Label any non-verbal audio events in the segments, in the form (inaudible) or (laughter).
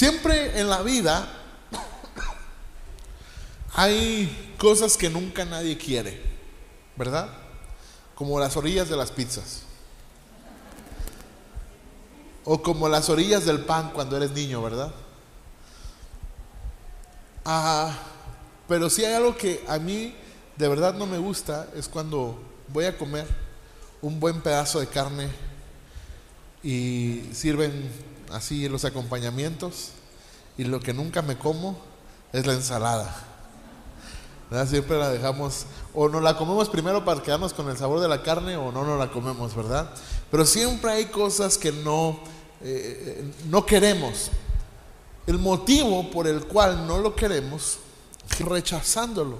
Siempre en la vida hay cosas que nunca nadie quiere, ¿verdad? Como las orillas de las pizzas. O como las orillas del pan cuando eres niño, ¿verdad? Ah, pero si hay algo que a mí de verdad no me gusta es cuando voy a comer un buen pedazo de carne y sirven así los acompañamientos y lo que nunca me como es la ensalada. Siempre la dejamos, o no la comemos primero para quedarnos con el sabor de la carne o no nos la comemos, ¿verdad? Pero siempre hay cosas que no, eh, no queremos. El motivo por el cual no lo queremos rechazándolo.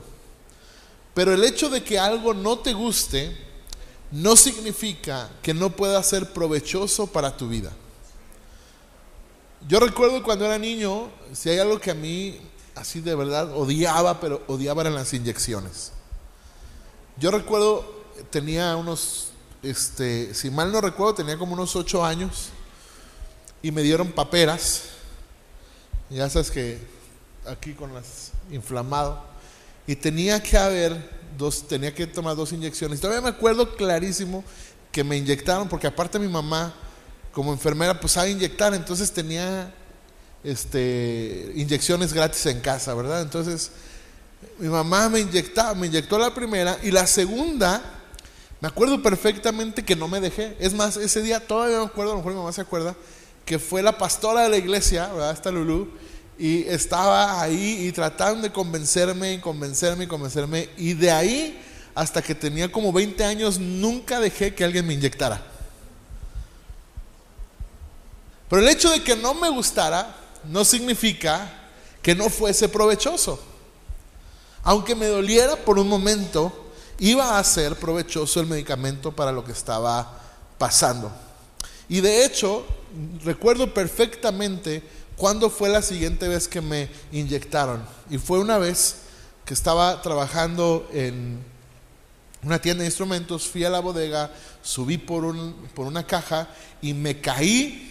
Pero el hecho de que algo no te guste no significa que no pueda ser provechoso para tu vida. Yo recuerdo cuando era niño, si hay algo que a mí así de verdad odiaba, pero odiaba eran las inyecciones. Yo recuerdo, tenía unos, este, si mal no recuerdo, tenía como unos ocho años y me dieron paperas. Ya sabes que aquí con las inflamado y tenía que haber dos, tenía que tomar dos inyecciones. Todavía me acuerdo clarísimo que me inyectaron porque aparte mi mamá como enfermera pues sabe inyectar, entonces tenía este, inyecciones gratis en casa, ¿verdad? Entonces mi mamá me inyectaba, me inyectó la primera y la segunda, me acuerdo perfectamente que no me dejé. Es más, ese día todavía me acuerdo, a lo mejor mi mamá se acuerda, que fue la pastora de la iglesia, ¿verdad? Esta Lulú, y estaba ahí y tratando de convencerme y convencerme y convencerme. Y de ahí hasta que tenía como 20 años nunca dejé que alguien me inyectara. Pero el hecho de que no me gustara no significa que no fuese provechoso. Aunque me doliera por un momento, iba a ser provechoso el medicamento para lo que estaba pasando. Y de hecho, recuerdo perfectamente cuándo fue la siguiente vez que me inyectaron. Y fue una vez que estaba trabajando en una tienda de instrumentos, fui a la bodega, subí por, un, por una caja y me caí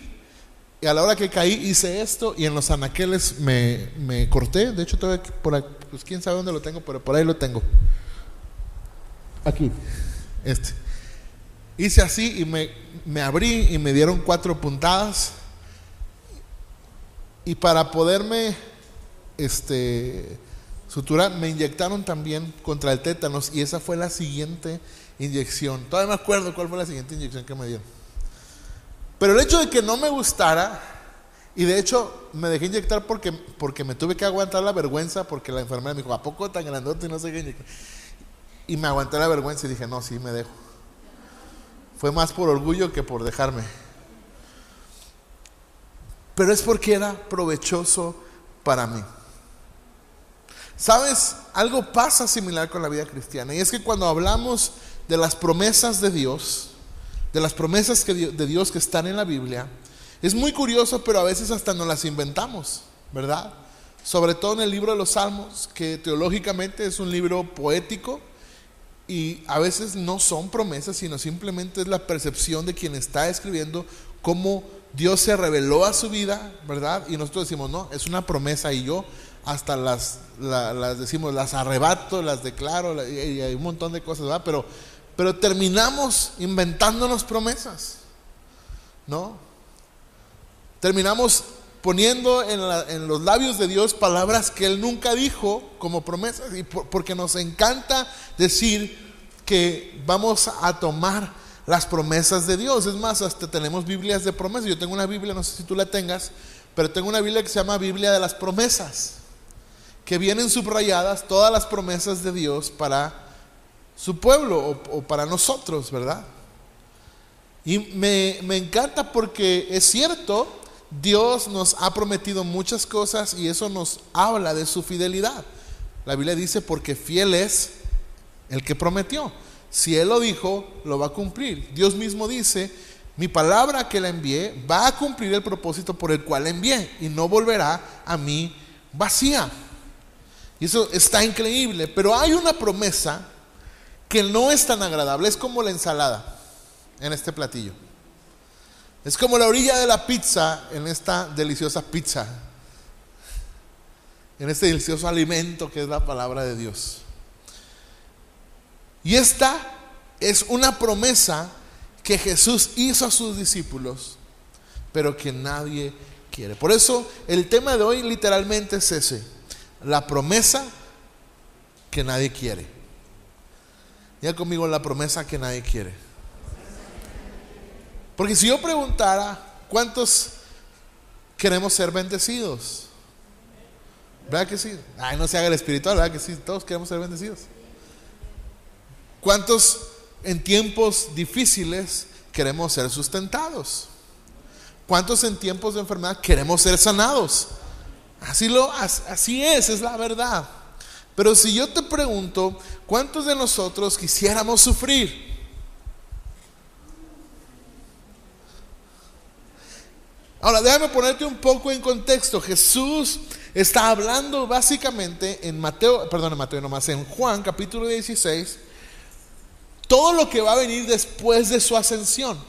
y a la hora que caí hice esto y en los anaqueles me, me corté. De hecho, todavía por ahí, pues quién sabe dónde lo tengo, pero por ahí lo tengo. Aquí, este. Hice así y me, me abrí y me dieron cuatro puntadas. Y para poderme este, suturar, me inyectaron también contra el tétanos y esa fue la siguiente inyección. Todavía me acuerdo cuál fue la siguiente inyección que me dieron. Pero el hecho de que no me gustara, y de hecho me dejé inyectar porque, porque me tuve que aguantar la vergüenza, porque la enfermera me dijo, ¿a poco tan grandote y no sé qué Y me aguanté la vergüenza y dije, no, sí, me dejo. Fue más por orgullo que por dejarme. Pero es porque era provechoso para mí. ¿Sabes? Algo pasa similar con la vida cristiana. Y es que cuando hablamos de las promesas de Dios, de las promesas que, de Dios que están en la Biblia, es muy curioso, pero a veces hasta no las inventamos, ¿verdad? Sobre todo en el libro de los Salmos, que teológicamente es un libro poético y a veces no son promesas, sino simplemente es la percepción de quien está escribiendo cómo Dios se reveló a su vida, ¿verdad? Y nosotros decimos, no, es una promesa y yo hasta las, las decimos, las arrebato, las declaro, y hay un montón de cosas, ¿verdad? Pero pero terminamos inventándonos promesas, ¿no? Terminamos poniendo en, los labios de Dios palabras que Él nunca dijo como promesas, y porque nos encanta decir que vamos a tomar las promesas de Dios. Es más, hasta tenemos Biblias de promesas. Yo tengo una Biblia, no sé si tú la tengas, pero tengo una Biblia que se llama Biblia de las promesas, que vienen subrayadas todas las promesas de Dios para su pueblo o, para nosotros, ¿verdad? Y me, me encanta porque es cierto, Dios nos ha prometido muchas cosas y eso nos habla de su fidelidad. La Biblia dice porque fiel es el que prometió. Si Él lo dijo, lo va a cumplir. Dios mismo dice, mi palabra que la envié va a cumplir el propósito por el cual la envié y no volverá a mí vacía. Y eso está increíble, pero hay una promesa que no es tan agradable. Es como la ensalada en este platillo. Es como la orilla de la pizza en esta deliciosa pizza. en este delicioso alimento que es la palabra de Dios. Y esta es una promesa que Jesús hizo a sus discípulos, pero que nadie quiere. Por eso el tema de hoy literalmente es ese, la promesa que nadie quiere. Ya conmigo la promesa que nadie quiere. Porque si yo preguntara, ¿cuántos queremos ser bendecidos? ¿Verdad que sí? Ay, no se haga el espiritual, ¿verdad que sí? Todos queremos ser bendecidos. ¿Cuántos en tiempos difíciles queremos ser sustentados? ¿Cuántos en tiempos de enfermedad queremos ser sanados? Así, lo, así es, es la verdad. Pero si yo te pregunto, ¿cuántos de nosotros quisiéramos sufrir? Ahora, déjame ponerte un poco en contexto. Jesús está hablando básicamente en Mateo, perdón, en Mateo nomás, en Juan capítulo 16, todo lo que va a venir después de su ascensión.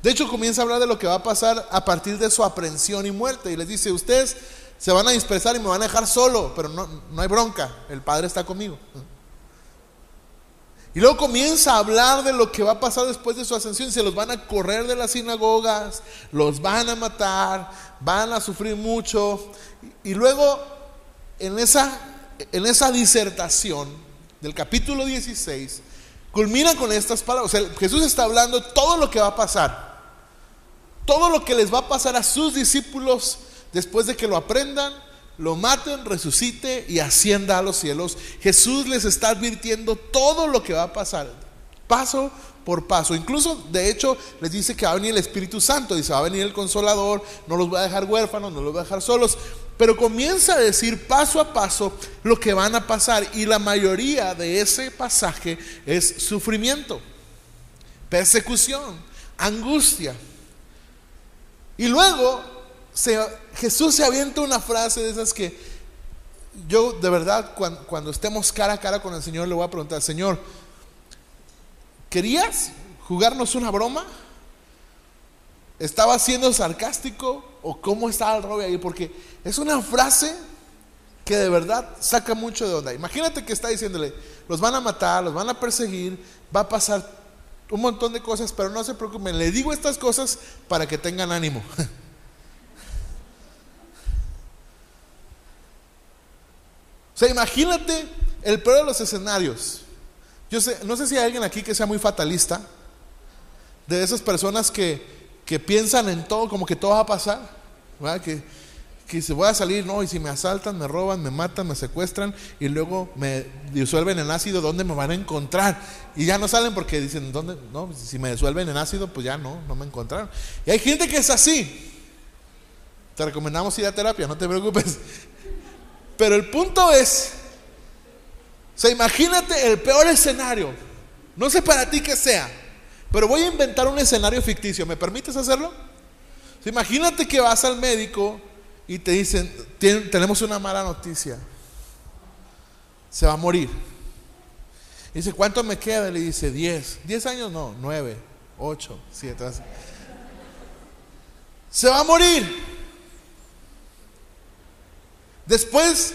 De hecho, comienza a hablar de lo que va a pasar a partir de su aprehensión y muerte. Y les dice, ustedes se van a dispersar y me van a dejar solo, pero no, no hay bronca, el Padre está conmigo. Y luego comienza a hablar de lo que va a pasar después de su ascensión. Se los van a correr de las sinagogas, los van a matar, van a sufrir mucho. Y luego, en esa, en esa disertación del capítulo 16, culmina con estas palabras. Jesús está hablando todo lo que va a pasar. Todo lo que les va a pasar a sus discípulos después de que lo aprendan lo maten, resucite y ascienda a los cielos. Jesús les está advirtiendo todo lo que va a pasar, paso por paso. Incluso, de hecho, les dice que va a venir el Espíritu Santo, dice, va a venir el Consolador, no los va a dejar huérfanos, no los va a dejar solos. Pero comienza a decir paso a paso lo que van a pasar. Y la mayoría de ese pasaje es sufrimiento, persecución, angustia. Y luego Jesús se avienta una frase de esas que yo de verdad cuando, estemos cara a cara con el Señor le voy a preguntar, Señor, ¿querías jugarnos una broma? ¿Estaba siendo sarcástico o cómo estaba el rollo ahí? Porque es una frase que de verdad saca mucho de onda. Imagínate que está diciéndole, los van a matar, los van a perseguir, va a pasar un montón de cosas, pero no se preocupen, le digo estas cosas para que tengan ánimo. (laughs) sea, imagínate el peor de los escenarios. Yo sé, no sé si hay alguien aquí que sea muy fatalista, de esas personas que, que piensan en todo, como que todo va a pasar, Que, que se voy a salir, no, y si me asaltan, me roban, me matan, me secuestran y luego me disuelven en ácido, ¿dónde me van a encontrar? Y ya no salen porque dicen, ¿dónde? No, si me disuelven en ácido, pues ya no, no me encontraron. Y hay gente que es así. Te recomendamos ir a terapia, no te preocupes. Pero el punto es, o sea, imagínate el peor escenario. No sé para ti qué sea, pero voy a inventar un escenario ficticio. ¿Me permites hacerlo? imagínate que vas al médico y te dicen, tenemos una mala noticia. Se va a morir. dice, ¿cuánto me queda? Le dice, 10. 10 años no, 9, 8, 7. Se va a morir. Después,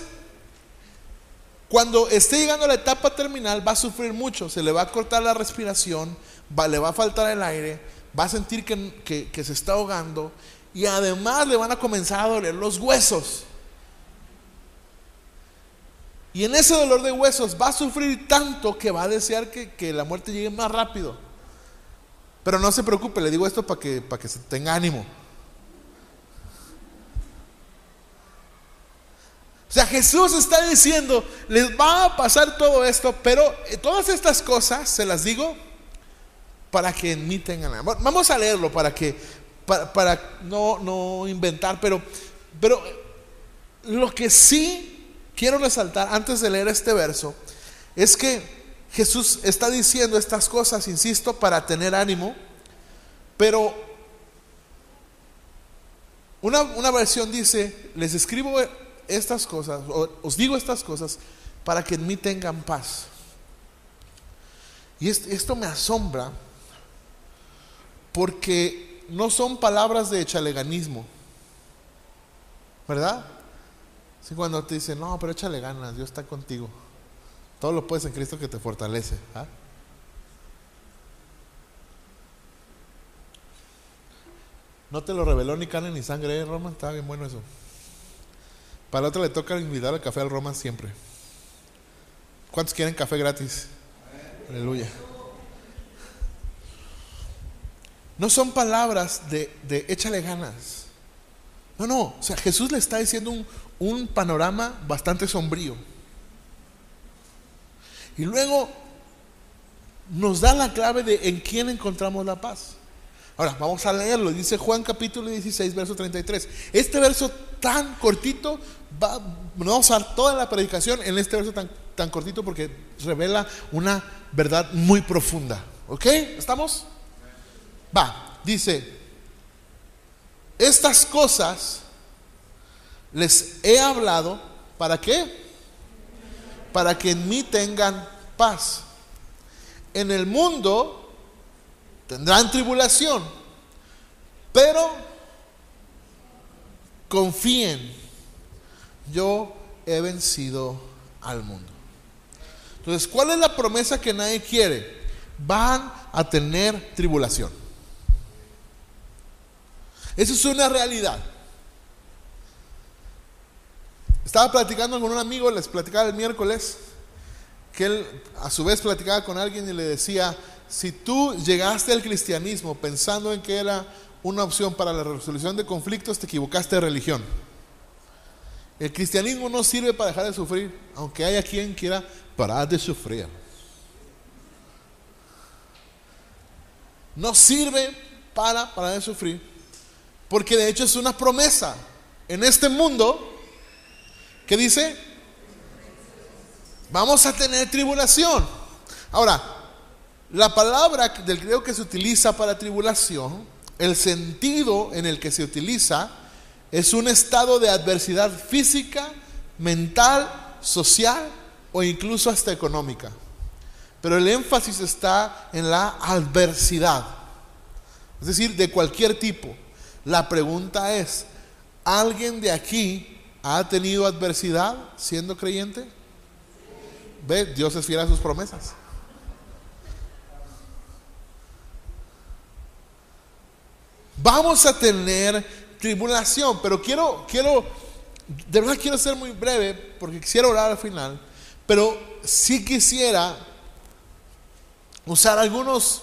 cuando esté llegando a la etapa terminal, va a sufrir mucho, se le va a cortar la respiración, le va a faltar el aire, va a sentir que, que se está ahogando y además le van a comenzar a doler los huesos. Y en ese dolor de huesos va a sufrir tanto que va a desear que, que, la muerte llegue más rápido. Pero no se preocupe, le digo esto para que, para que se tenga ánimo. O sea, Jesús está diciendo, les va a pasar todo esto, pero eh, todas estas cosas se las digo para que en mí tengan Vamos a leerlo para que, para, no, no, inventar, pero, pero lo que sí quiero resaltar antes de leer este verso es que Jesús está diciendo estas cosas, insisto, para tener ánimo, pero una, una versión dice, les escribo estas cosas, os digo estas cosas, para que en mí tengan paz. Y esto me asombra porque no son palabras de chaleganismo, ¿verdad? Sí, cuando te dicen, no, pero échale ganas, Dios está contigo. Todo lo puedes en Cristo que te fortalece. ¿ah? No te lo reveló ni carne ni sangre, ¿eh, Roma? Está bien bueno eso. Para otra le toca invitar al café al Roma siempre. ¿Cuántos quieren café gratis? Aleluya. No son palabras de, de échale ganas. No, no. O sea, Jesús le está diciendo un, un panorama bastante sombrío. Y luego nos da la clave de en quién encontramos la paz. Ahora, vamos a leerlo. Dice Juan capítulo 16, verso 33. Este verso tan cortito, va, vamos a dar toda la predicación en este verso tan, tan cortito porque revela una verdad muy profunda. ¿Ok? ¿Estamos? Va, dice, estas cosas les he hablado, ¿para qué? Para que en mí tengan paz. En el mundo Tendrán tribulación, pero confíen, yo he vencido al mundo. Entonces, ¿cuál es la promesa que nadie quiere? Van a tener tribulación. Eso es una realidad. Estaba platicando con un amigo, les platicaba el miércoles, que él a su vez platicaba con alguien y le decía, si tú llegaste al cristianismo pensando en que era una opción para la resolución de conflictos, te equivocaste de religión. El cristianismo no sirve para dejar de sufrir, aunque haya quien quiera parar de sufrir. No sirve para parar de sufrir, porque de hecho es una promesa en este mundo que dice, vamos a tener tribulación. Ahora, la palabra del griego que se utiliza para tribulación, el sentido en el que se utiliza, es un estado de adversidad física, mental, social o incluso hasta económica. Pero el énfasis está en la adversidad, es decir, de cualquier tipo. La pregunta es, ¿alguien de aquí ha tenido adversidad siendo creyente? Ve, Dios es fiel a sus promesas. Vamos a tener tribulación, pero quiero, quiero, de verdad quiero ser muy breve porque quisiera orar al final, pero sí quisiera usar algunos,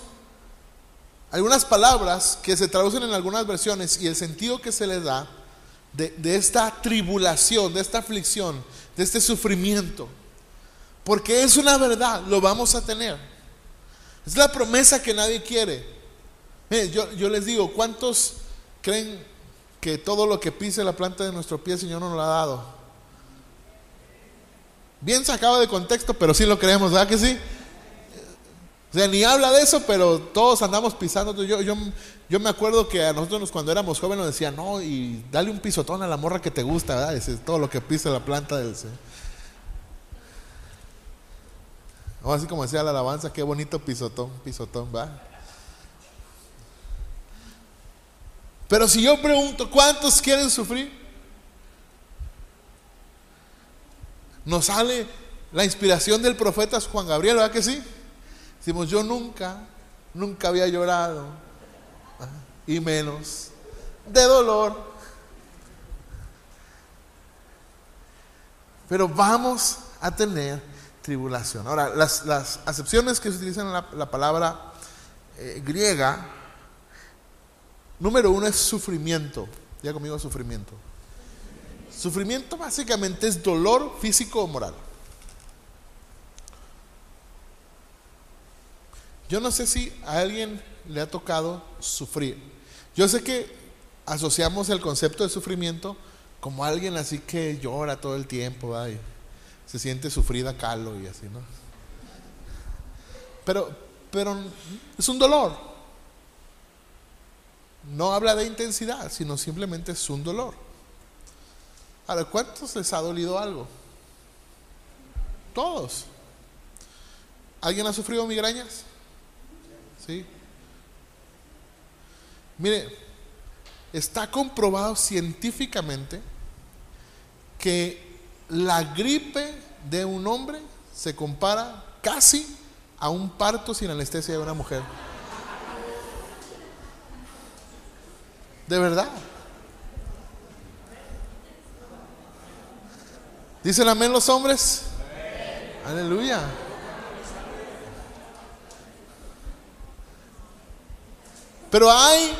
algunas palabras que se traducen en algunas versiones y el sentido que se le da de, de esta tribulación, de esta aflicción, de este sufrimiento. Porque es una verdad, lo vamos a tener. Es la promesa que nadie quiere yo, les digo, ¿cuántos creen que todo lo que pise la planta de nuestro pie el Señor nos lo ha dado? Bien sacado de contexto, pero sí lo creemos, ¿verdad que sí? O sea, ni habla de eso, pero todos andamos pisando. Yo, yo, yo me acuerdo que a nosotros cuando éramos jóvenes nos decían, no, y dale un pisotón a la morra que te gusta, ¿verdad? Es todo lo que pise la planta del Señor. O así como decía la alabanza, qué bonito pisotón, pisotón, ¿va? Pero si yo pregunto, ¿cuántos quieren sufrir? Nos sale la inspiración del profeta Juan Gabriel, ¿verdad que sí? Decimos, yo nunca, nunca había llorado, y menos de dolor. Pero vamos a tener tribulación. Ahora, las, acepciones que se utilizan en la, palabra eh, griega Número uno es sufrimiento. Ya conmigo sufrimiento. Sufrimiento básicamente es dolor físico o moral. Yo no sé si a alguien le ha tocado sufrir. Yo sé que asociamos el concepto de sufrimiento como alguien así que llora todo el tiempo, se siente sufrida calo y así, ¿no? Pero, pero es un dolor. No habla de intensidad, sino simplemente es un dolor. Ahora, ¿cuántos les ha dolido algo? Todos. ¿Alguien ha sufrido migrañas? ¿Sí? Mire, está comprobado científicamente que la gripe de un hombre se compara casi a un parto sin anestesia de una mujer. De verdad. ¿Dicen amén los hombres? Aleluya. Pero hay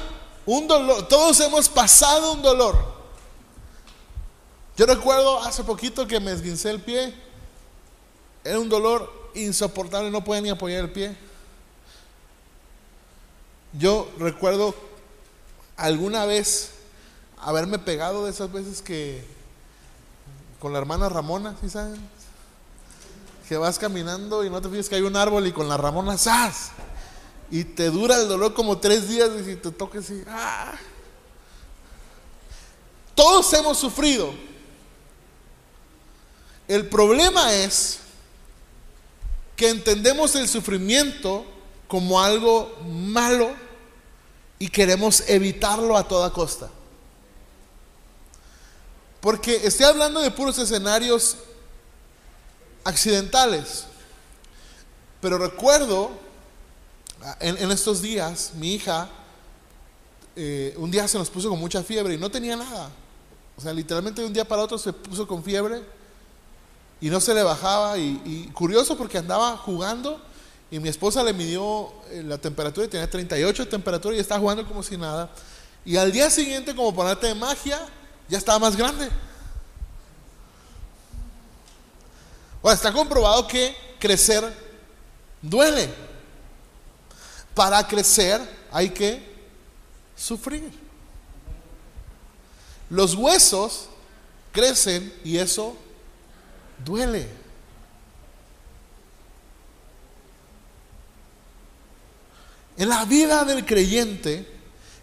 un dolor, todos hemos pasado un dolor. Yo recuerdo hace poquito que me esguincé el pie. Era un dolor insoportable, no podía ni apoyar el pie. Yo recuerdo alguna vez haberme pegado de esas veces que con la hermana Ramona, ¿sí saben? Que vas caminando y no te fijas que hay un árbol y con la Ramona ¡zas! Y te dura el dolor como tres días y si te toques y ¡ah! Todos hemos sufrido. El problema es que entendemos el sufrimiento como algo malo y queremos evitarlo a toda costa. Porque estoy hablando de puros escenarios accidentales. Pero recuerdo, en, estos días, mi hija, eh, un día se nos puso con mucha fiebre y no tenía nada. O sea, literalmente de un día para otro se puso con fiebre y no se le bajaba. Y, curioso porque andaba jugando y mi esposa le midió eh, la temperatura y tenía 38 de temperatura y estaba jugando como si nada. Y al día siguiente, como ponerte de magia, ya estaba más grande. Bueno, está comprobado que crecer duele. Para crecer hay que sufrir. Los huesos crecen y eso duele. En la vida del creyente,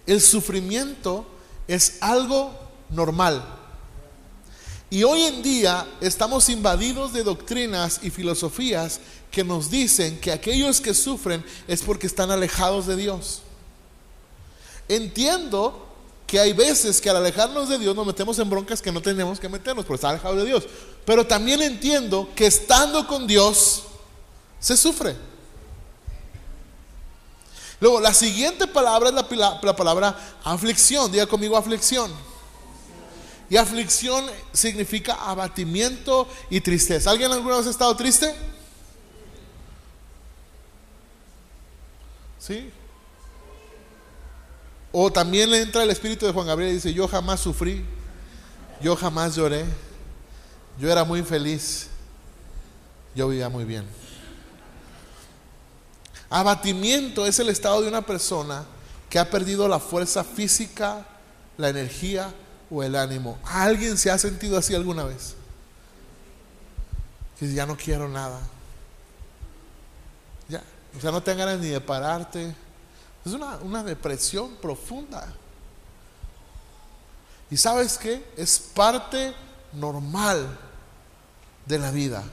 el sufrimiento es algo normal. Y hoy en día estamos invadidos de doctrinas y filosofías que nos dicen que aquellos que sufren es porque están alejados de Dios. Entiendo que hay veces que al alejarnos de Dios nos metemos en broncas que no tenemos que meternos por estar alejados de Dios. Pero también entiendo que estando con Dios se sufre. Luego, la siguiente palabra es la, la palabra aflicción. Diga conmigo aflicción. Y aflicción significa abatimiento y tristeza. ¿Alguien alguna vez ha estado triste? ¿Sí? O también le entra el espíritu de Juan Gabriel y dice, yo jamás sufrí, yo jamás lloré, yo era muy feliz, yo vivía muy bien. Abatimiento es el estado de una persona que ha perdido la fuerza física, la energía, o el ánimo. ¿Alguien se ha sentido así alguna vez? Que ya no quiero nada. Ya, o sea, no te ganas ni de pararte. Es una, una depresión profunda. Y sabes qué? Es parte normal de la vida.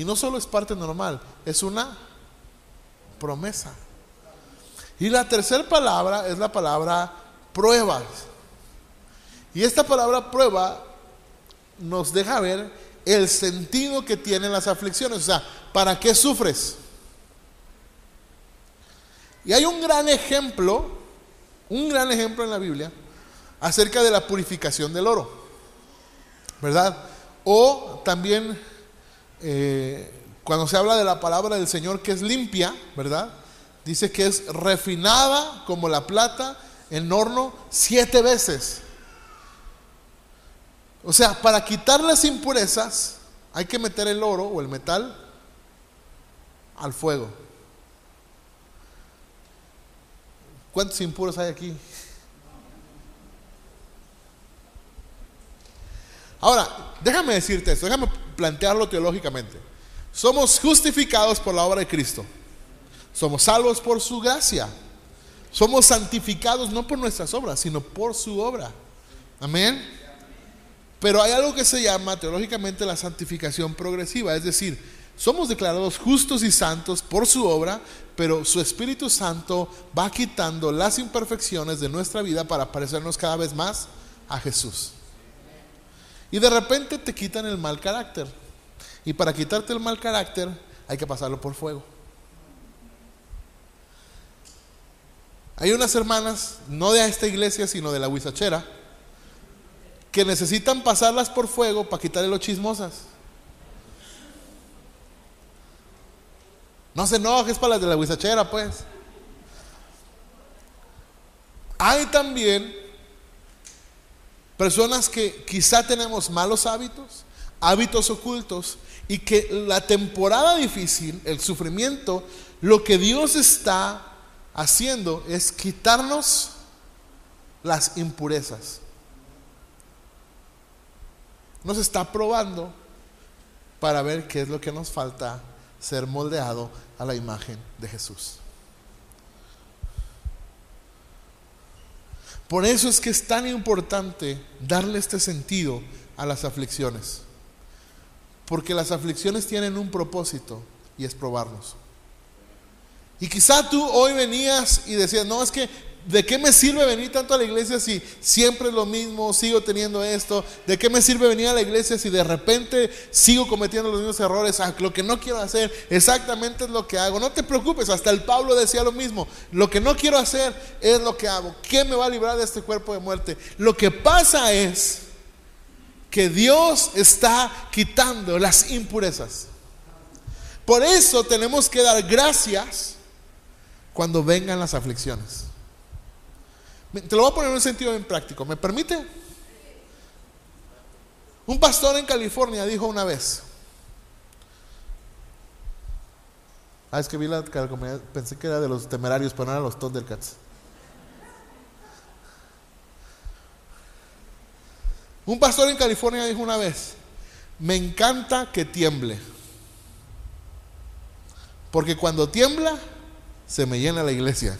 Y no solo es parte normal, es una promesa. Y la tercera palabra es la palabra pruebas. Y esta palabra prueba nos deja ver el sentido que tienen las aflicciones. O sea, ¿para qué sufres? Y hay un gran ejemplo, un gran ejemplo en la Biblia acerca de la purificación del oro, ¿verdad? O también eh, cuando se habla de la palabra del Señor que es limpia, ¿verdad? Dice que es refinada como la plata en horno siete veces. O sea, para quitar las impurezas hay que meter el oro o el metal al fuego. ¿Cuántos impuros hay aquí? Ahora, déjame decirte esto, déjame plantearlo teológicamente. Somos justificados por la obra de Cristo. Somos salvos por su gracia. Somos santificados no por nuestras obras, sino por su obra. Amén. Pero hay algo que se llama teológicamente la santificación progresiva, es decir, somos declarados justos y santos por su obra, pero su Espíritu Santo va quitando las imperfecciones de nuestra vida para parecernos cada vez más a Jesús. Y de repente te quitan el mal carácter. Y para quitarte el mal carácter hay que pasarlo por fuego. Hay unas hermanas, no de esta iglesia, sino de la huizachera, que necesitan pasarlas por fuego para quitarle los chismosas. No se enojes para las de la huizachera, pues. Hay también personas que quizá tenemos malos hábitos, hábitos ocultos, y que la temporada difícil, el sufrimiento, lo que Dios está haciendo es quitarnos las impurezas. Nos está probando para ver qué es lo que nos falta ser moldeado a la imagen de Jesús. Por eso es que es tan importante darle este sentido a las aflicciones. Porque las aflicciones tienen un propósito y es probarnos. Y quizá tú hoy venías y decías, no, es que ¿De qué me sirve venir tanto a la iglesia si siempre es lo mismo, sigo teniendo esto? ¿De qué me sirve venir a la iglesia si de repente sigo cometiendo los mismos errores? Ah, lo que no quiero hacer exactamente es lo que hago. No te preocupes, hasta el Pablo decía lo mismo. Lo que no quiero hacer es lo que hago. ¿Qué me va a librar de este cuerpo de muerte? Lo que pasa es que Dios está quitando las impurezas. Por eso tenemos que dar gracias cuando vengan las aflicciones. Te lo voy a poner en un sentido bien práctico. ¿Me permite? Un pastor en California dijo una vez. Ah, es que vi la pensé que era de los temerarios, pero no eran los Thundercats. Un pastor en California dijo una vez, me encanta que tiemble, porque cuando tiembla, se me llena la iglesia.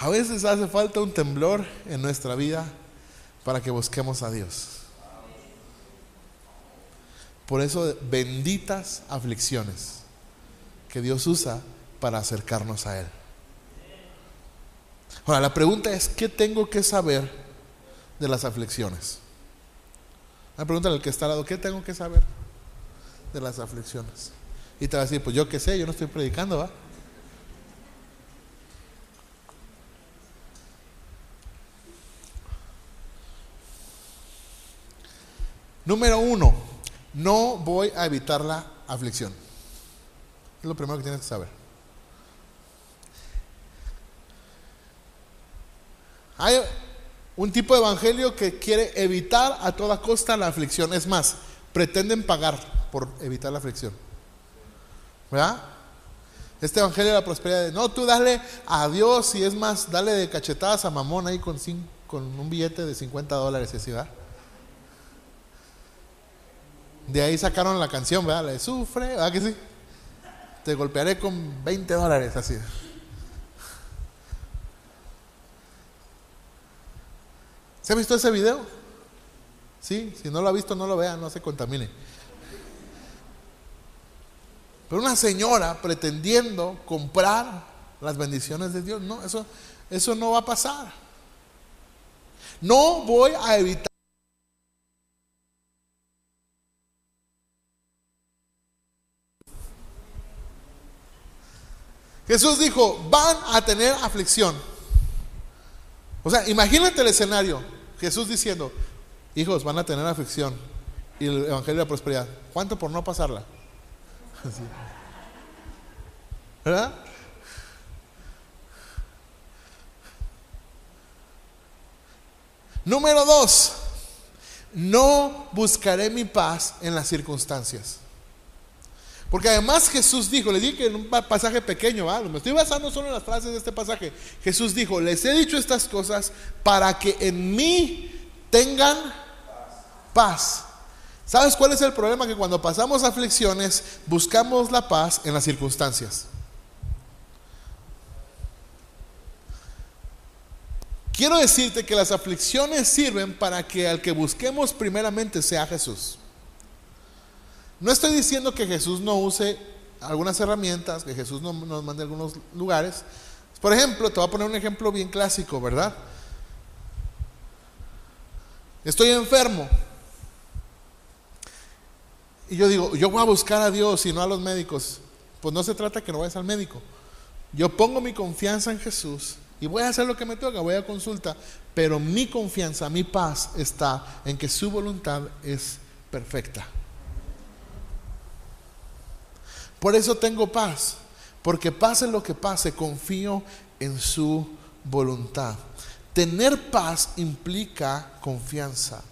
A veces hace falta un temblor en nuestra vida para que busquemos a Dios. Por eso benditas aflicciones que Dios usa para acercarnos a Él. Ahora, la pregunta es, ¿qué tengo que saber de las aflicciones? La pregunta al que está al lado, ¿qué tengo que saber de las aflicciones? Y te va a decir, pues yo qué sé, yo no estoy predicando, ¿va? Número uno, no voy a evitar la aflicción. Es lo primero que tienes que saber. Hay un tipo de evangelio que quiere evitar a toda costa la aflicción. Es más, pretenden pagar por evitar la aflicción. ¿Verdad? Este evangelio de la prosperidad de, no, tú dale a Dios y es más, dale de cachetadas a mamón ahí con, con un billete de 50 dólares, así, ¿verdad? De ahí sacaron la canción, ¿verdad? Le sufre, ¿verdad que sí? Te golpearé con 20 dólares, así. ¿Se ha visto ese video? Sí, si no lo ha visto, no lo vea, no se contamine. Pero una señora pretendiendo comprar las bendiciones de Dios, no, eso, eso no va a pasar. No voy a evitar Jesús dijo, van a tener aflicción. O sea, imagínate el escenario. Jesús diciendo, hijos, van a tener aflicción. Y el Evangelio de la Prosperidad. ¿Cuánto por no pasarla? (laughs) ¿Verdad? Número dos, no buscaré mi paz en las circunstancias. Porque además Jesús dijo, le dije que en un pasaje pequeño, me estoy basando solo en las frases de este pasaje. Jesús dijo, les he dicho estas cosas para que en mí tengan paz. ¿Sabes cuál es el problema? Que cuando pasamos aflicciones buscamos la paz en las circunstancias. Quiero decirte que las aflicciones sirven para que al que busquemos primeramente sea Jesús. No estoy diciendo que Jesús no use algunas herramientas, que Jesús no nos mande a algunos lugares. Por ejemplo, te voy a poner un ejemplo bien clásico, ¿verdad? Estoy enfermo. Y yo digo, yo voy a buscar a Dios y no a los médicos. Pues no se trata que no vayas al médico. Yo pongo mi confianza en Jesús y voy a hacer lo que me toca, voy a consulta, pero mi confianza, mi paz está en que su voluntad es perfecta. Por eso tengo paz, porque pase lo que pase, confío en su voluntad. Tener paz implica confianza.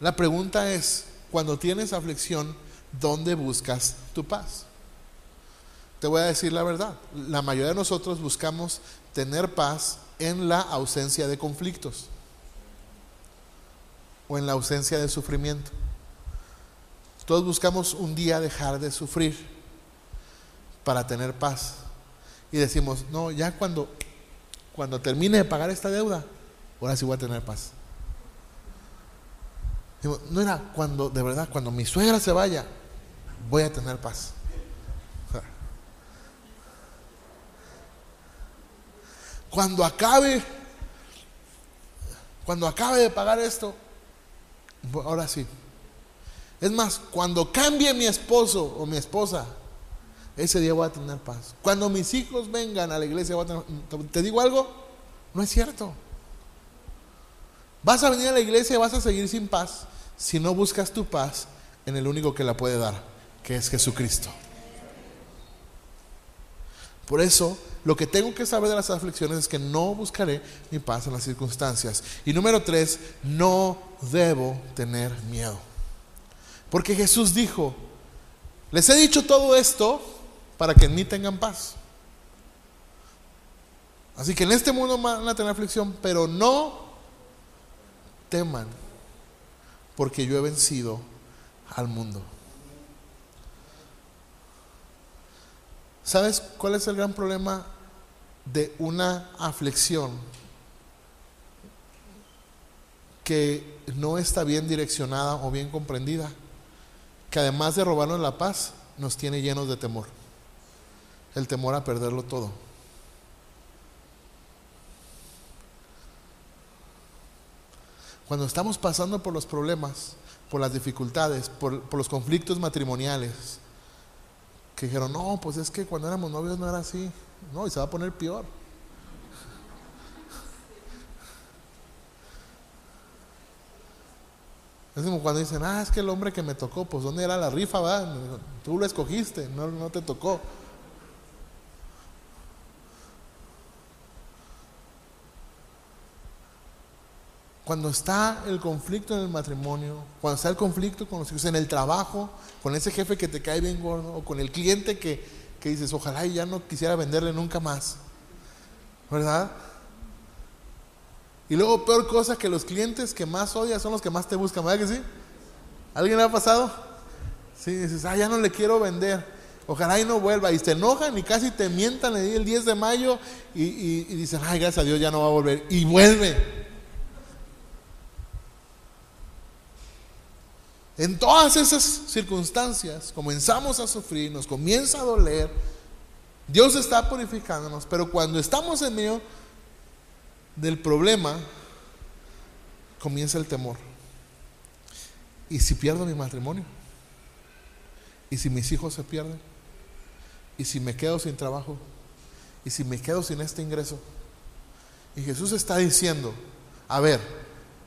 La pregunta es, cuando tienes aflicción, ¿dónde buscas tu paz? Te voy a decir la verdad. La mayoría de nosotros buscamos tener paz en la ausencia de conflictos o en la ausencia de sufrimiento. Todos buscamos un día dejar de sufrir para tener paz. Y decimos, no, ya cuando, cuando termine de pagar esta deuda, ahora sí voy a tener paz. No era cuando, de verdad, cuando mi suegra se vaya, voy a tener paz. Cuando acabe, cuando acabe de pagar esto, ahora sí. Es más, cuando cambie mi esposo o mi esposa, ese día voy a tener paz. Cuando mis hijos vengan a la iglesia, tener, ¿te digo algo? No es cierto. Vas a venir a la iglesia y vas a seguir sin paz si no buscas tu paz en el único que la puede dar, que es Jesucristo. Por eso, lo que tengo que saber de las aflicciones es que no buscaré mi paz en las circunstancias. Y número tres, no debo tener miedo. Porque Jesús dijo, les he dicho todo esto para que en mí tengan paz. Así que en este mundo van a tener aflicción, pero no teman, porque yo he vencido al mundo. ¿Sabes cuál es el gran problema de una aflicción que no está bien direccionada o bien comprendida? Que además de robarnos la paz, nos tiene llenos de temor. El temor a perderlo todo. Cuando estamos pasando por los problemas, por las dificultades, por, los conflictos matrimoniales, que dijeron, no, pues es que cuando éramos novios no era así. No, y se va a poner peor. Es como cuando dicen, ah, es que el hombre que me tocó, pues ¿dónde era la rifa? Va? Tú lo escogiste, no, no te tocó. Cuando está el conflicto en el matrimonio, cuando está el conflicto con los hijos, en el trabajo, con ese jefe que te cae bien gordo, o con el cliente que, que dices, ojalá y ya no quisiera venderle nunca más. ¿Verdad? Y luego, peor cosa que los clientes que más odias son los que más te buscan, ¿verdad que sí? ¿Alguien le ha pasado? Sí, dices, ah, ya no le quiero vender. Ojalá y no vuelva. Y te enojan y casi te mientan el 10 de mayo y, y dicen, ay, gracias a Dios ya no va a volver. Y vuelve. En todas esas circunstancias comenzamos a sufrir, nos comienza a doler, Dios está purificándonos, pero cuando estamos en medio del problema, comienza el temor. ¿Y si pierdo mi matrimonio? ¿Y si mis hijos se pierden? ¿Y si me quedo sin trabajo? ¿Y si me quedo sin este ingreso? Y Jesús está diciendo, a ver,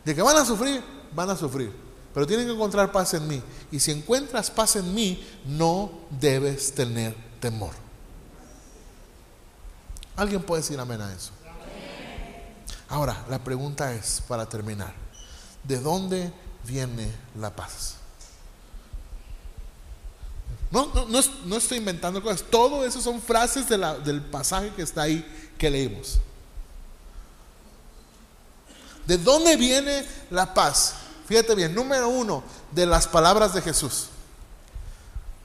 de que van a sufrir, van a sufrir. Pero tienen que encontrar paz en mí. Y si encuentras paz en mí, no debes tener temor. ¿Alguien puede decir amén a eso? Ahora, la pregunta es, para terminar, ¿de dónde viene la paz? No, no, estoy inventando cosas. Todo eso son frases del pasaje que está ahí que leímos. ¿De dónde viene la paz? Fíjate bien, número uno, de las palabras de Jesús.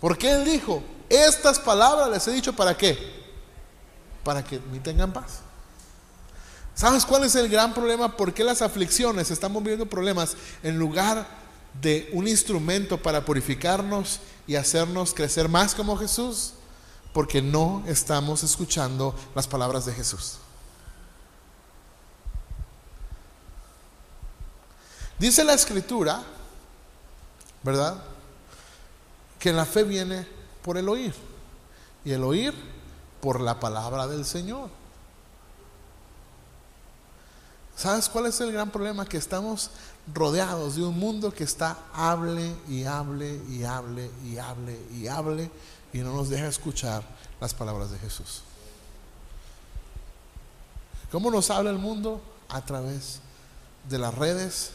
Porque Él dijo, estas palabras les he dicho para qué? Para que me tengan paz. ¿Sabes cuál es el gran problema? ¿Por qué las aflicciones estamos viviendo problemas en lugar de un instrumento para purificarnos y hacernos crecer más como Jesús? porque no estamos escuchando las palabras de Jesús. Dice la escritura, ¿verdad? Que la fe viene por el oír y el oír por la palabra del Señor. ¿Sabes cuál es el gran problema? Que estamos rodeados de un mundo que está hable y hable y hable y hable y hable y no nos deja escuchar las palabras de Jesús. ¿Cómo nos habla el mundo? A través de las redes,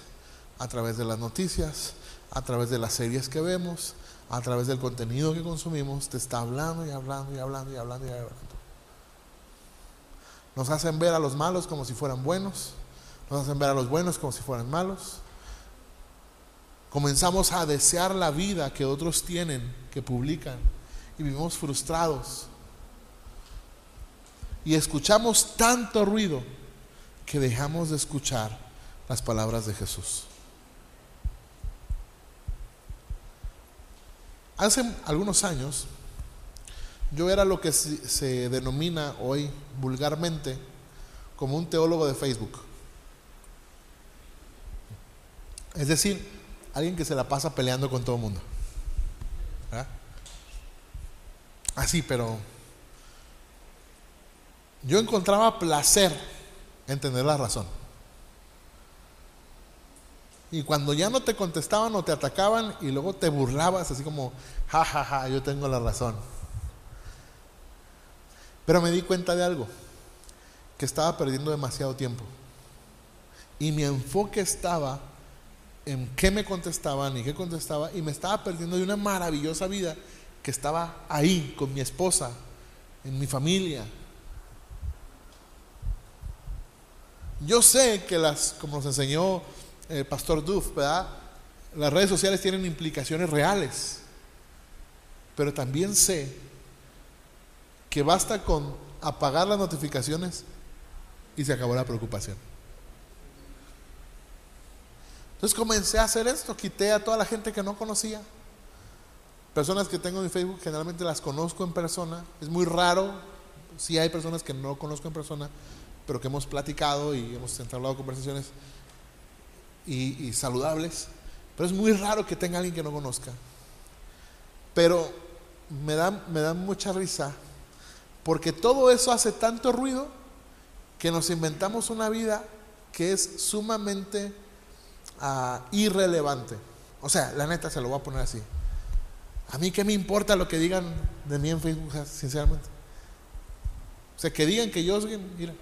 a través de las noticias, a través de las series que vemos, a través del contenido que consumimos, te está hablando y hablando y hablando y hablando y hablando. Nos hacen ver a los malos como si fueran buenos, nos hacen ver a los buenos como si fueran malos. Comenzamos a desear la vida que otros tienen, que publican, y vivimos frustrados. Y escuchamos tanto ruido que dejamos de escuchar las palabras de Jesús. Hace algunos años, yo era lo que se denomina hoy vulgarmente como un teólogo de Facebook. Es decir, alguien que se la pasa peleando con todo el mundo. Así, pero yo encontraba placer en tener la razón. Y cuando ya no te contestaban o te atacaban y luego te burlabas así como, ja, ja, ja, yo tengo la razón. Pero me di cuenta de algo, que estaba perdiendo demasiado tiempo. Y mi enfoque estaba en qué me contestaban y qué contestaba y me estaba perdiendo de una maravillosa vida que estaba ahí con mi esposa, en mi familia. Yo sé que las, como nos enseñó el pastor Duff. Las redes sociales tienen implicaciones reales, pero también sé que basta con apagar las notificaciones y se acabó la preocupación. Entonces comencé a hacer esto, quité a toda la gente que no conocía. Personas que tengo en Facebook generalmente las conozco en persona. Es muy raro, si hay personas que no conozco en persona, pero que hemos platicado y hemos entablado conversaciones y, saludables. Pero es muy raro que tenga alguien que no conozca. Pero me da, me da mucha risa porque todo eso hace tanto ruido que nos inventamos una vida que es sumamente irrelevante. O sea, la neta se lo voy a poner así. A mí qué me importa lo que digan de mí en Facebook, sinceramente. O sea, que digan que yo, mira,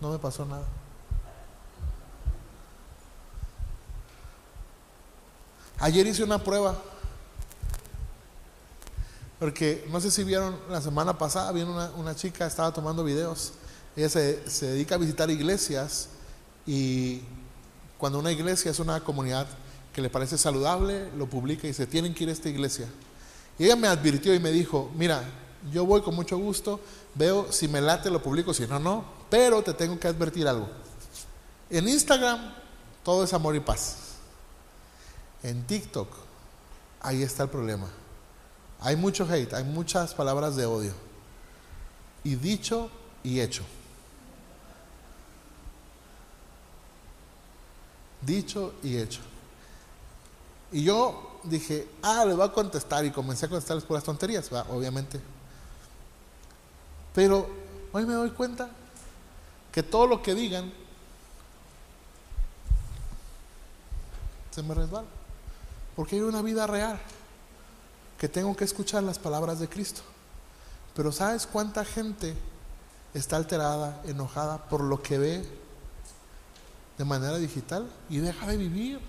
no me pasó nada. Ayer hice una prueba, porque no sé si vieron la semana pasada, vino una, una chica, estaba tomando videos. Ella se, se dedica a visitar iglesias y cuando una iglesia es una comunidad que le parece saludable, lo publica y dice, tienen que ir a esta iglesia. Y ella me advirtió y me dijo, mira, yo voy con mucho gusto, veo si me late lo publico, si no, no, pero te tengo que advertir algo. En Instagram todo es amor y paz. En TikTok, ahí está el problema. Hay mucho hate, hay muchas palabras de odio. Y dicho y hecho. Dicho y hecho. Y yo dije, ah, le voy a contestar y comencé a contestarles por las tonterías, obviamente. Pero hoy me doy cuenta que todo lo que digan se me resbala. Porque hay una vida real que tengo que escuchar las palabras de Cristo. Pero ¿sabes cuánta gente está alterada, enojada por lo que ve de manera digital y deja de vivir.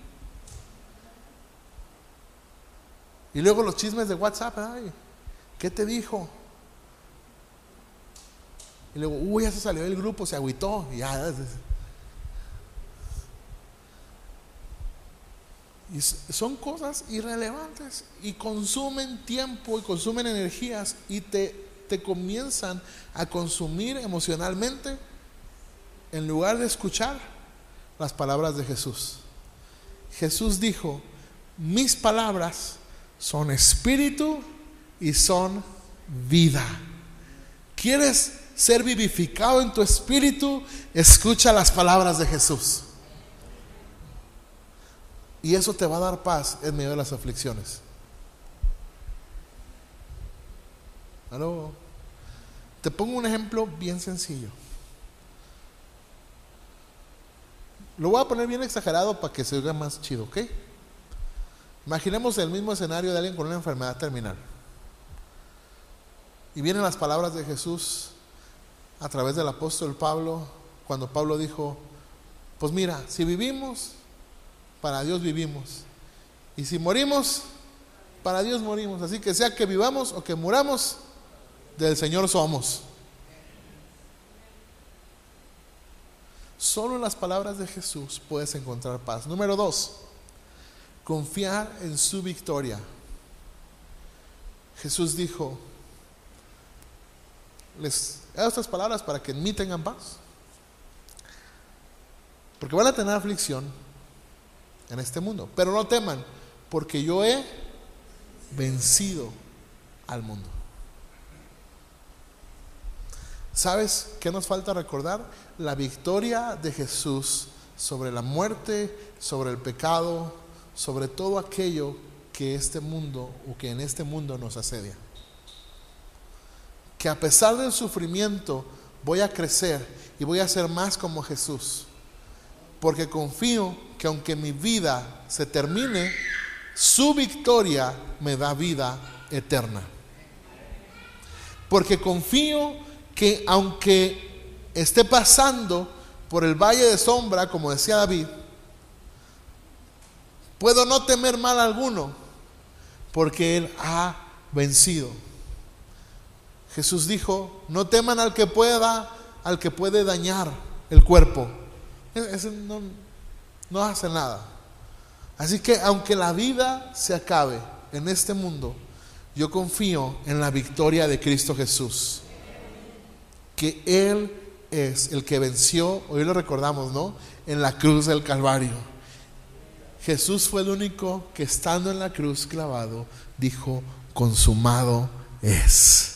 Y luego los chismes de WhatsApp, ay, ¿qué te dijo? Y luego, uy, ya se salió del grupo, se agüitó, ya. Y son cosas irrelevantes y consumen tiempo y consumen energías y te, te comienzan a consumir emocionalmente en lugar de escuchar las palabras de Jesús. Jesús dijo, mis palabras son espíritu y son vida. ¿Quieres ser vivificado en tu espíritu? Escucha las palabras de Jesús. Y eso te va a dar paz en medio de las aflicciones. Te pongo un ejemplo bien sencillo. Lo voy a poner bien exagerado para que se oiga más chido, ¿ok? Imaginemos el mismo escenario de alguien con una enfermedad terminal. Y vienen las palabras de Jesús a través del apóstol Pablo, cuando Pablo dijo, pues mira, si vivimos, para Dios vivimos. Y si morimos, para Dios morimos. Así que sea que vivamos o que muramos, del Señor somos. Solo en las palabras de Jesús puedes encontrar paz. Número dos, confiar en su victoria. Jesús dijo, les hago estas palabras para que en mí tengan paz. Porque van a tener aflicción en este mundo. Pero no teman, porque yo he vencido al mundo. ¿Sabes qué nos falta recordar? La victoria de Jesús sobre la muerte, sobre el pecado, sobre todo aquello que este mundo o que en este mundo nos asedia. Que a pesar del sufrimiento voy a crecer y voy a ser más como Jesús. Porque confío que aunque mi vida se termine, su victoria me da vida eterna. Porque confío que aunque esté pasando por el valle de sombra, como decía David, puedo no temer mal alguno, porque Él ha vencido. Jesús dijo, no teman al que pueda, al que puede dañar el cuerpo. Ese no, no hace nada. Así que aunque la vida se acabe en este mundo, yo confío en la victoria de Cristo Jesús que Él es el que venció, hoy lo recordamos, ¿no? En la cruz del Calvario. Jesús fue el único que estando en la cruz clavado dijo, consumado es.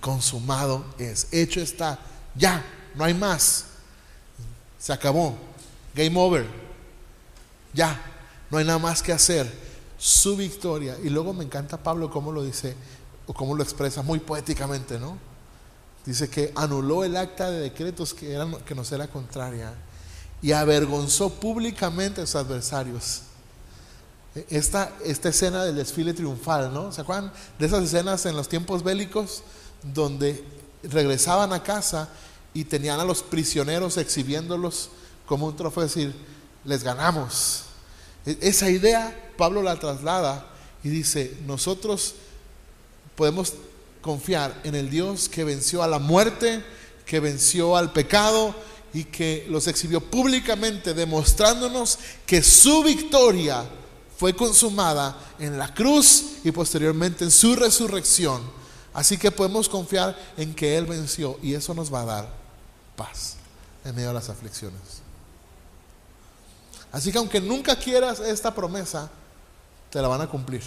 Consumado es. Hecho está. Ya, no hay más. Se acabó. Game over. Ya, no hay nada más que hacer. Su victoria. Y luego me encanta Pablo cómo lo dice, o cómo lo expresa muy poéticamente, ¿no? Dice que anuló el acta de decretos que, eran, que nos era contraria y avergonzó públicamente a sus adversarios. Esta, esta escena del desfile triunfal, ¿no? ¿Se acuerdan de esas escenas en los tiempos bélicos donde regresaban a casa y tenían a los prisioneros exhibiéndolos como un trofeo, decir, les ganamos? E, esa idea Pablo la traslada y dice, nosotros podemos confiar en el Dios que venció a la muerte, que venció al pecado y que los exhibió públicamente, demostrándonos que su victoria fue consumada en la cruz y posteriormente en su resurrección. Así que podemos confiar en que Él venció y eso nos va a dar paz en medio de las aflicciones. Así que aunque nunca quieras esta promesa, te la van a cumplir.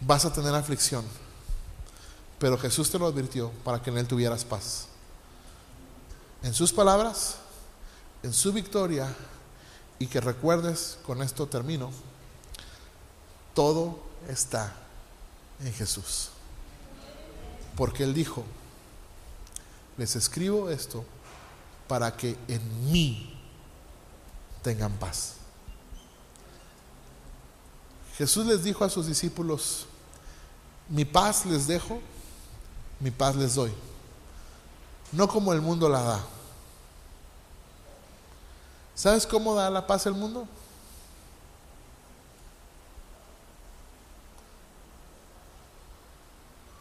Vas a tener aflicción pero Jesús te lo advirtió para que en Él tuvieras paz. En sus palabras, en su victoria, y que recuerdes, con esto termino, todo está en Jesús. Porque Él dijo, les escribo esto para que en mí tengan paz. Jesús les dijo a sus discípulos, mi paz les dejo, mi paz les doy. No como el mundo la da. ¿Sabes cómo da la paz el mundo?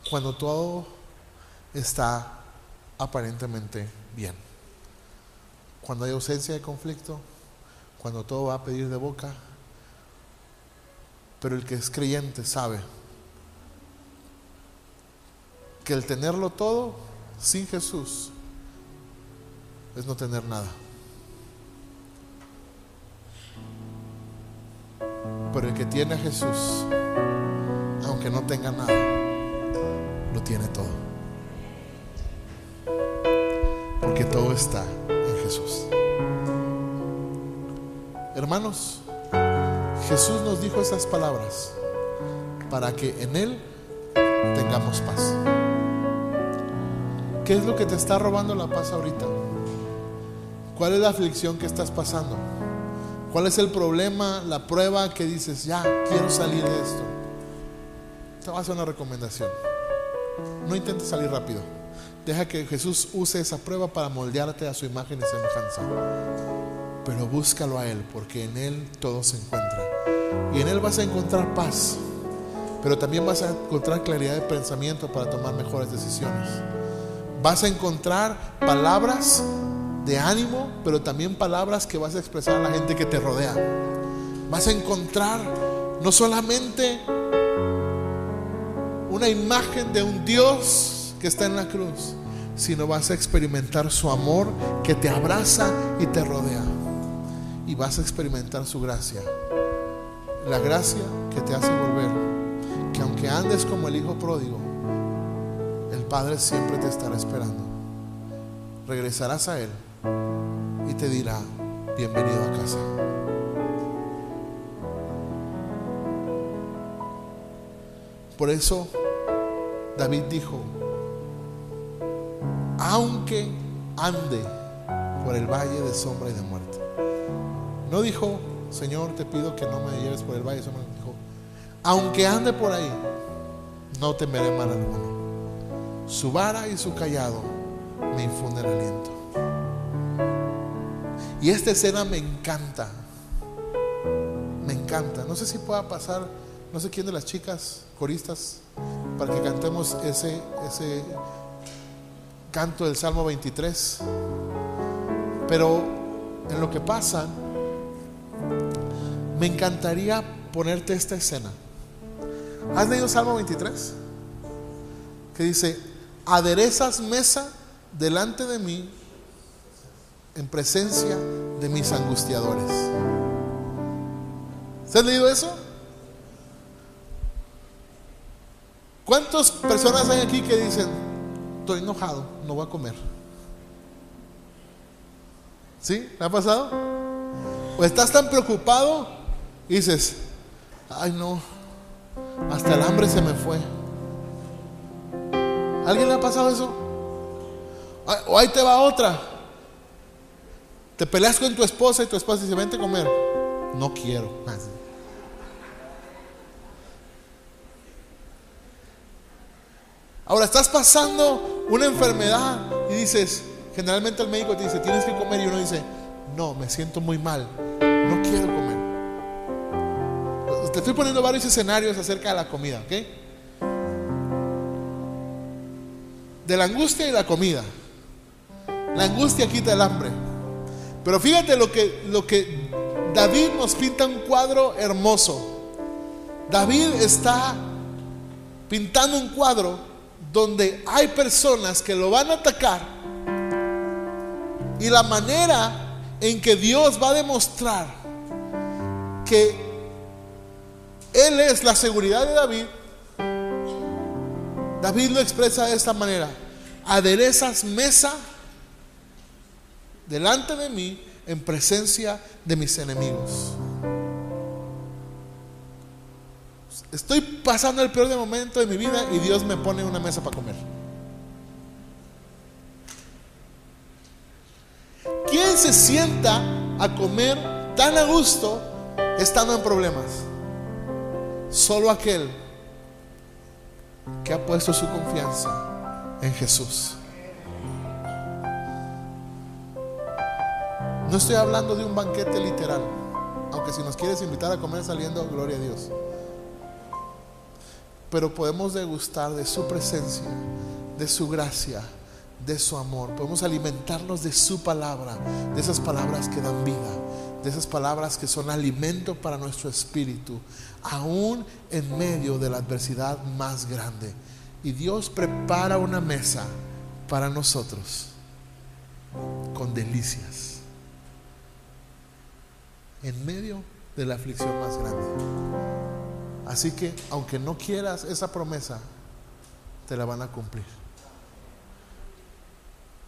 Cuando todo está aparentemente bien. Cuando hay ausencia de conflicto, cuando todo va a pedir de boca. Pero el que es creyente sabe que el tenerlo todo sin Jesús es no tener nada. Pero el que tiene a Jesús, aunque no tenga nada, lo tiene todo. Porque todo está en Jesús. Hermanos, Jesús nos dijo esas palabras para que en Él tengamos paz. ¿Qué es lo que te está robando la paz ahorita? ¿Cuál es la aflicción que estás pasando? ¿Cuál es el problema, la prueba que dices, ya, quiero salir de esto? Te voy a hacer una recomendación. No intentes salir rápido. Deja que Jesús use esa prueba para moldearte a su imagen y semejanza. Pero búscalo a Él, porque en Él todo se encuentra. Y en Él vas a encontrar paz, pero también vas a encontrar claridad de pensamiento para tomar mejores decisiones. Vas a encontrar palabras de ánimo, pero también palabras que vas a expresar a la gente que te rodea. Vas a encontrar no solamente una imagen de un Dios que está en la cruz, sino vas a experimentar su amor que te abraza y te rodea. Y vas a experimentar su gracia. La gracia que te hace volver. Que aunque andes como el hijo pródigo, Padre siempre te estará esperando. Regresarás a Él y te dirá, bienvenido a casa. Por eso David dijo, aunque ande por el valle de sombra y de muerte. No dijo, Señor, te pido que no me lleves por el valle de sombra. Dijo, aunque ande por ahí, no temeré mal alguno. Su vara y su callado me infunden aliento. Y esta escena me encanta. Me encanta. No sé si pueda pasar, no sé quién de las chicas coristas, para que cantemos ese, ese canto del Salmo 23. Pero en lo que pasa, me encantaría ponerte esta escena. ¿Has leído Salmo 23? Que dice, aderezas mesa delante de mí en presencia de mis angustiadores. ¿Se has leído eso? ¿Cuántas personas hay aquí que dicen, estoy enojado, no voy a comer? ¿Sí? ¿Le ha pasado? ¿O estás tan preocupado y dices, ay no, hasta el hambre se me fue? ¿Alguien le ha pasado eso? O ahí te va otra. Te peleas con tu esposa y tu esposa dice, vente a comer. No quiero. Ahora estás pasando una enfermedad y dices, generalmente el médico te dice, tienes que comer y uno dice, no, me siento muy mal, no quiero comer. Te estoy poniendo varios escenarios acerca de la comida, ¿ok? De la angustia y la comida. La angustia quita el hambre. Pero fíjate lo que, lo que David nos pinta un cuadro hermoso. David está pintando un cuadro donde hay personas que lo van a atacar y la manera en que Dios va a demostrar que Él es la seguridad de David, David lo expresa de esta manera, aderezas mesa delante de mí en presencia de mis enemigos. Estoy pasando el peor momento de mi vida y Dios me pone una mesa para comer. ¿Quién se sienta a comer tan a gusto estando en problemas? Solo aquel que ha puesto su confianza en Jesús. No estoy hablando de un banquete literal, aunque si nos quieres invitar a comer saliendo, gloria a Dios. Pero podemos degustar de su presencia, de su gracia, de su amor. Podemos alimentarnos de su palabra, de esas palabras que dan vida, de esas palabras que son alimento para nuestro espíritu, aún en medio de la adversidad más grande. Y Dios prepara una mesa para nosotros con delicias en medio de la aflicción más grande. Así que, aunque no quieras esa promesa, te la van a cumplir.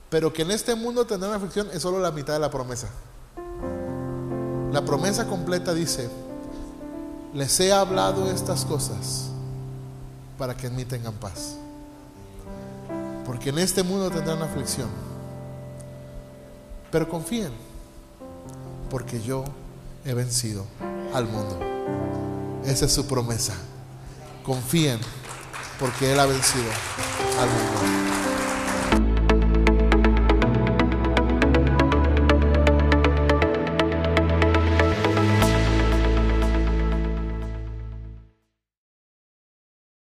Pero que en este mundo tendrán aflicción es solo la mitad de la promesa. La promesa completa dice, les he hablado estas cosas para que en mí tengan paz. Porque en este mundo tendrán aflicción. Pero confíen, porque yo he vencido al mundo. Esa es su promesa. Confíen, porque Él ha vencido al mundo.